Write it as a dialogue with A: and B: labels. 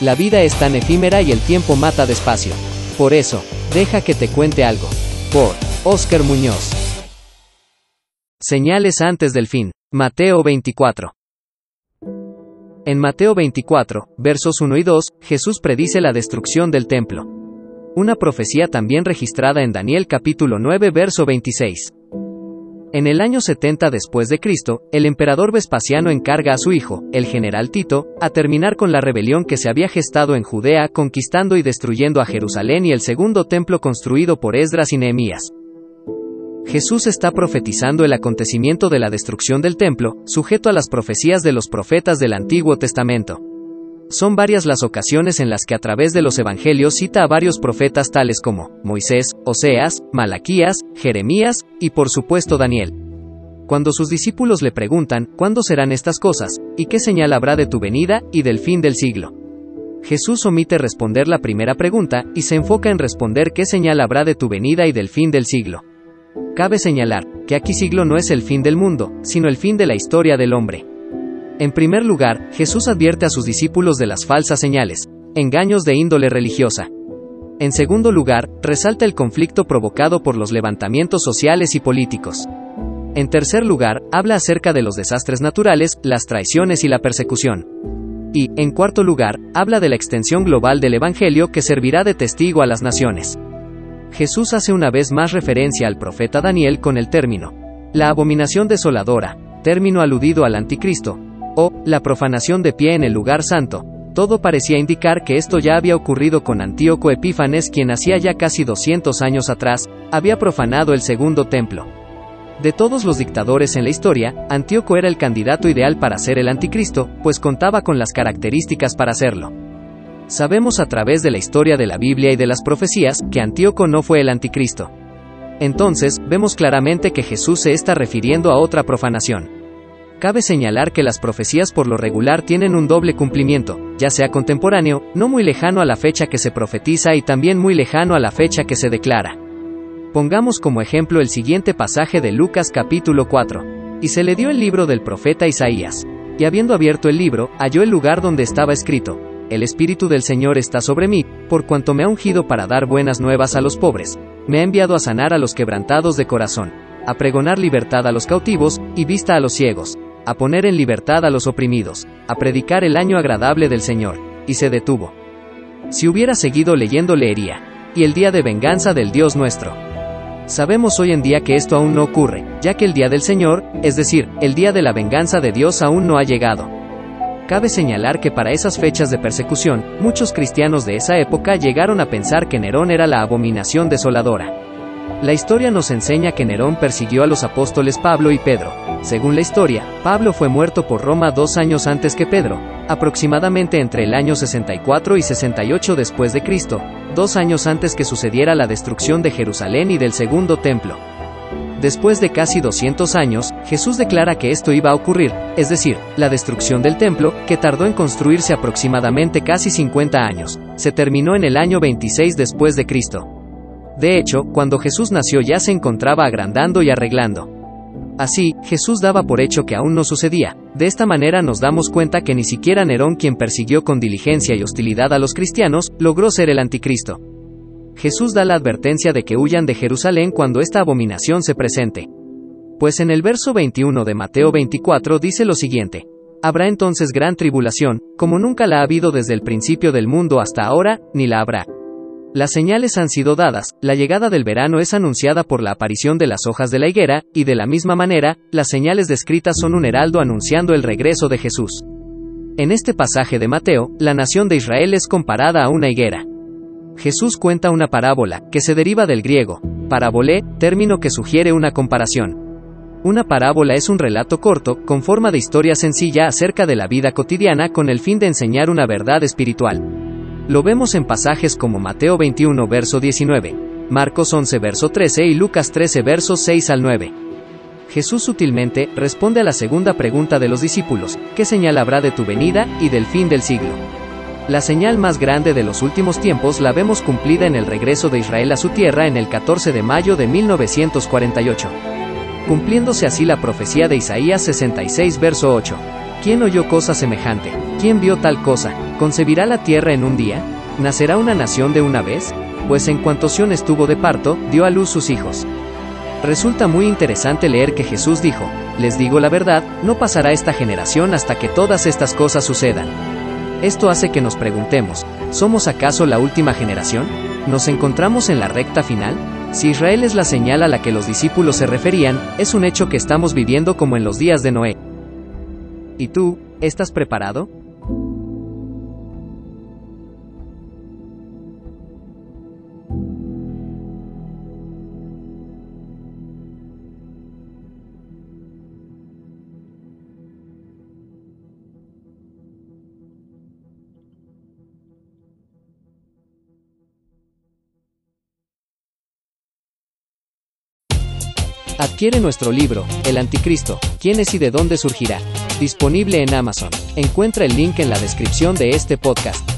A: La vida es tan efímera y el tiempo mata despacio. Por eso, deja que te cuente algo. Por Oscar Muñoz. Señales antes del fin. Mateo 24. En Mateo 24, versos 1 y 2, Jesús predice la destrucción del templo. Una profecía también registrada en Daniel capítulo 9 verso 26. En el año 70 después de Cristo, el emperador Vespasiano encarga a su hijo, el general Tito, a terminar con la rebelión que se había gestado en Judea, conquistando y destruyendo a Jerusalén y el segundo templo construido por Esdras y Nehemías. Jesús está profetizando el acontecimiento de la destrucción del templo, sujeto a las profecías de los profetas del Antiguo Testamento. Son varias las ocasiones en las que a través de los evangelios cita a varios profetas tales como Moisés, Oseas, Malaquías, Jeremías, y por supuesto Daniel. Cuando sus discípulos le preguntan, ¿cuándo serán estas cosas? ¿Y qué señal habrá de tu venida y del fin del siglo? Jesús omite responder la primera pregunta, y se enfoca en responder qué señal habrá de tu venida y del fin del siglo. Cabe señalar, que aquí siglo no es el fin del mundo, sino el fin de la historia del hombre. En primer lugar, Jesús advierte a sus discípulos de las falsas señales, engaños de índole religiosa. En segundo lugar, resalta el conflicto provocado por los levantamientos sociales y políticos. En tercer lugar, habla acerca de los desastres naturales, las traiciones y la persecución. Y, en cuarto lugar, habla de la extensión global del Evangelio que servirá de testigo a las naciones. Jesús hace una vez más referencia al profeta Daniel con el término, la abominación desoladora, término aludido al anticristo, o la profanación de pie en el lugar santo. Todo parecía indicar que esto ya había ocurrido con Antíoco Epífanes quien hacía ya casi 200 años atrás, había profanado el segundo templo. De todos los dictadores en la historia, Antíoco era el candidato ideal para ser el anticristo, pues contaba con las características para hacerlo. Sabemos a través de la historia de la Biblia y de las profecías que Antíoco no fue el anticristo. Entonces, vemos claramente que Jesús se está refiriendo a otra profanación. Cabe señalar que las profecías por lo regular tienen un doble cumplimiento, ya sea contemporáneo, no muy lejano a la fecha que se profetiza y también muy lejano a la fecha que se declara. Pongamos como ejemplo el siguiente pasaje de Lucas capítulo 4. Y se le dio el libro del profeta Isaías. Y habiendo abierto el libro, halló el lugar donde estaba escrito, El Espíritu del Señor está sobre mí, por cuanto me ha ungido para dar buenas nuevas a los pobres, me ha enviado a sanar a los quebrantados de corazón, a pregonar libertad a los cautivos, y vista a los ciegos, a poner en libertad a los oprimidos, a predicar el año agradable del Señor, y se detuvo. Si hubiera seguido leyendo leería, y el día de venganza del Dios nuestro. Sabemos hoy en día que esto aún no ocurre, ya que el día del Señor, es decir, el día de la venganza de Dios aún no ha llegado. Cabe señalar que para esas fechas de persecución, muchos cristianos de esa época llegaron a pensar que Nerón era la abominación desoladora. La historia nos enseña que Nerón persiguió a los apóstoles Pablo y Pedro. Según la historia, Pablo fue muerto por Roma dos años antes que Pedro, aproximadamente entre el año 64 y 68 después de Cristo, dos años antes que sucediera la destrucción de Jerusalén y del segundo templo. Después de casi 200 años, Jesús declara que esto iba a ocurrir, es decir, la destrucción del templo, que tardó en construirse aproximadamente casi 50 años, se terminó en el año 26 después de Cristo. De hecho, cuando Jesús nació ya se encontraba agrandando y arreglando. Así, Jesús daba por hecho que aún no sucedía. De esta manera nos damos cuenta que ni siquiera Nerón, quien persiguió con diligencia y hostilidad a los cristianos, logró ser el anticristo. Jesús da la advertencia de que huyan de Jerusalén cuando esta abominación se presente. Pues en el verso 21 de Mateo 24 dice lo siguiente. Habrá entonces gran tribulación, como nunca la ha habido desde el principio del mundo hasta ahora, ni la habrá. Las señales han sido dadas, la llegada del verano es anunciada por la aparición de las hojas de la higuera, y de la misma manera, las señales descritas son un heraldo anunciando el regreso de Jesús. En este pasaje de Mateo, la nación de Israel es comparada a una higuera. Jesús cuenta una parábola, que se deriva del griego, parabolé, término que sugiere una comparación. Una parábola es un relato corto, con forma de historia sencilla acerca de la vida cotidiana con el fin de enseñar una verdad espiritual. Lo vemos en pasajes como Mateo 21 verso 19, Marcos 11 verso 13 y Lucas 13 versos 6 al 9. Jesús sutilmente responde a la segunda pregunta de los discípulos, ¿qué señal habrá de tu venida y del fin del siglo? La señal más grande de los últimos tiempos la vemos cumplida en el regreso de Israel a su tierra en el 14 de mayo de 1948. Cumpliéndose así la profecía de Isaías 66 verso 8. ¿Quién oyó cosa semejante? ¿Quién vio tal cosa? ¿Concebirá la tierra en un día? ¿Nacerá una nación de una vez? Pues en cuanto Sión estuvo de parto, dio a luz sus hijos. Resulta muy interesante leer que Jesús dijo, les digo la verdad, no pasará esta generación hasta que todas estas cosas sucedan. Esto hace que nos preguntemos, ¿somos acaso la última generación? ¿Nos encontramos en la recta final? Si Israel es la señal a la que los discípulos se referían, es un hecho que estamos viviendo como en los días de Noé. ¿Y tú, estás preparado? Adquiere nuestro libro, El Anticristo, ¿quién es y de dónde surgirá? Disponible en Amazon. Encuentra el link en la descripción de este podcast.